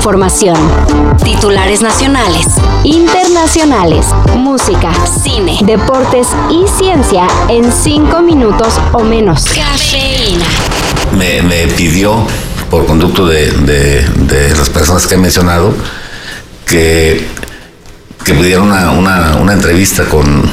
información. Titulares nacionales, internacionales, música, cine, deportes y ciencia en cinco minutos o menos. Cafeína. Me, me pidió, por conducto de, de, de, las personas que he mencionado, que, que pudiera una, una, una entrevista con,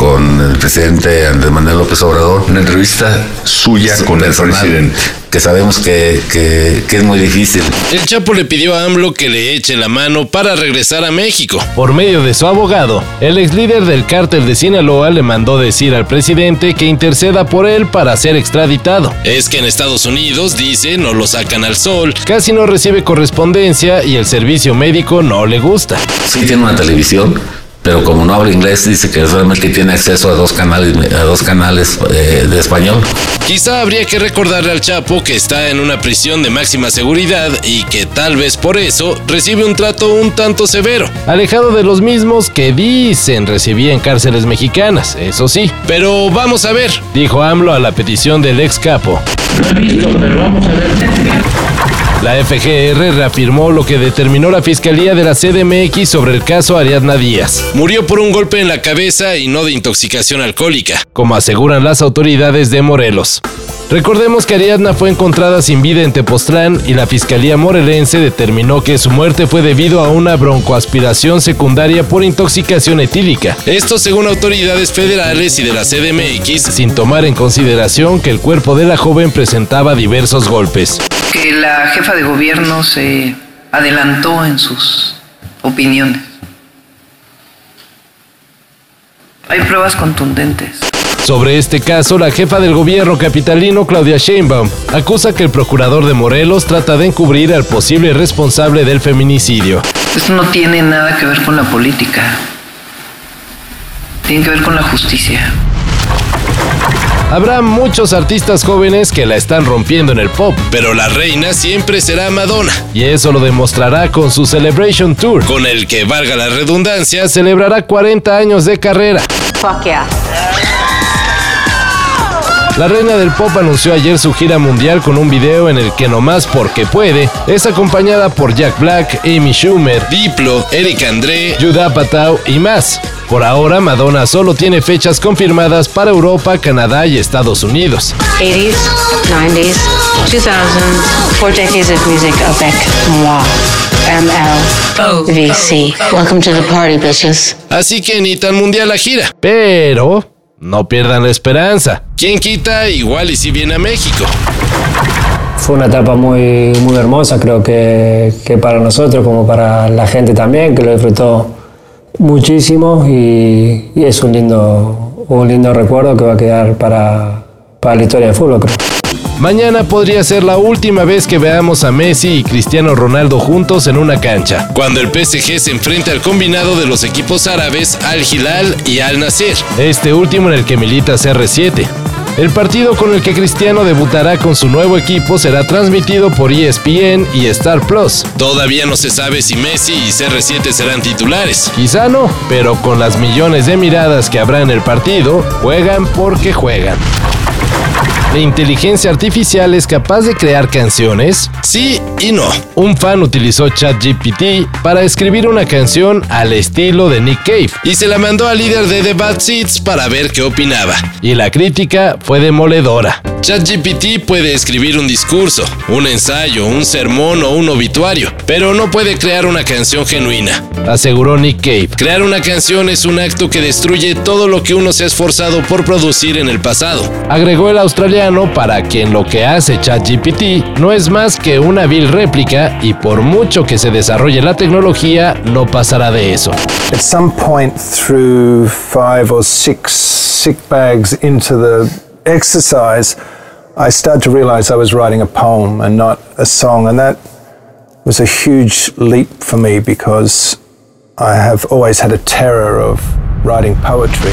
con el presidente Andrés Manuel López Obrador. Una entrevista suya con el presidente que sabemos que, que, que, es muy difícil. El Chapo le pidió a AMLO que le eche la mano para regresar a México. Por medio de su abogado, el ex líder del cártel de Sinaloa le mandó decir al presidente que interceda por él para ser extraditado. Es que en Estados Unidos, dice, no lo sacan al sol. Casi no recibe correspondencia y el servicio médico no le gusta. Sí tiene una televisión, pero como no habla inglés, dice que solamente tiene acceso a dos canales, a dos canales eh, de español. Quizá habría que recordarle al Chapo que está en una prisión de máxima seguridad y que tal vez por eso recibe un trato un tanto severo. Alejado de los mismos que dicen recibía en cárceles mexicanas, eso sí. Pero vamos a ver, dijo AMLO a la petición del ex capo. No he visto, pero vamos a ver. La FGR reafirmó lo que determinó la Fiscalía de la CDMX sobre el caso Ariadna Díaz. Murió por un golpe en la cabeza y no de intoxicación alcohólica, como aseguran las autoridades de Morelos. Recordemos que Ariadna fue encontrada sin vida en Tepoztlán y la Fiscalía Morelense determinó que su muerte fue debido a una broncoaspiración secundaria por intoxicación etílica. Esto según autoridades federales y de la CDMX, sin tomar en consideración que el cuerpo de la joven presentaba diversos golpes. Que la jefa de gobierno se adelantó en sus opiniones. Hay pruebas contundentes. Sobre este caso, la jefa del gobierno capitalino, Claudia Sheinbaum, acusa que el procurador de Morelos trata de encubrir al posible responsable del feminicidio. Esto no tiene nada que ver con la política. Tiene que ver con la justicia. Habrá muchos artistas jóvenes que la están rompiendo en el pop, pero la reina siempre será Madonna. Y eso lo demostrará con su Celebration Tour, con el que, valga la redundancia, celebrará 40 años de carrera. Fuck yeah. La reina del pop anunció ayer su gira mundial con un video en el que nomás porque puede es acompañada por Jack Black, Amy Schumer, Diplo, Eric André, Judah Apatow y más. Por ahora, Madonna solo tiene fechas confirmadas para Europa, Canadá y Estados Unidos. 80s, 90s, 2000s, four decades of music avec moi. MLVC. Welcome to the party, bitches. Así que ni tan mundial la gira. Pero no pierdan la esperanza. ¿Quién quita? Igual y si viene a México. Fue una etapa muy, muy hermosa, creo que, que para nosotros, como para la gente también, que lo disfrutó muchísimo y, y es un lindo, un lindo recuerdo que va a quedar para, para la historia del fútbol, creo. Mañana podría ser la última vez que veamos a Messi y Cristiano Ronaldo juntos en una cancha. Cuando el PSG se enfrenta al combinado de los equipos árabes Al Hilal y Al Nasser. Este último en el que milita CR7. El partido con el que Cristiano debutará con su nuevo equipo será transmitido por ESPN y Star Plus. Todavía no se sabe si Messi y CR7 serán titulares. Quizá no, pero con las millones de miradas que habrá en el partido, juegan porque juegan. ¿La inteligencia artificial es capaz de crear canciones? Sí y no. Un fan utilizó ChatGPT para escribir una canción al estilo de Nick Cave y se la mandó al líder de The Bad Seeds para ver qué opinaba. Y la crítica fue demoledora. ChatGPT puede escribir un discurso, un ensayo, un sermón o un obituario, pero no puede crear una canción genuina, aseguró Nick Cave. Crear una canción es un acto que destruye todo lo que uno se ha esforzado por producir en el pasado. Agregó el australiano para quien lo que hace ChatGPT no es más que una vil réplica y por mucho que se desarrolle la tecnología, no pasará de eso. At some point through five or six sick bags into the exercise, I started to realize I was writing a poem and not a song, and that was a huge leap for me because I have always had a terror of writing poetry.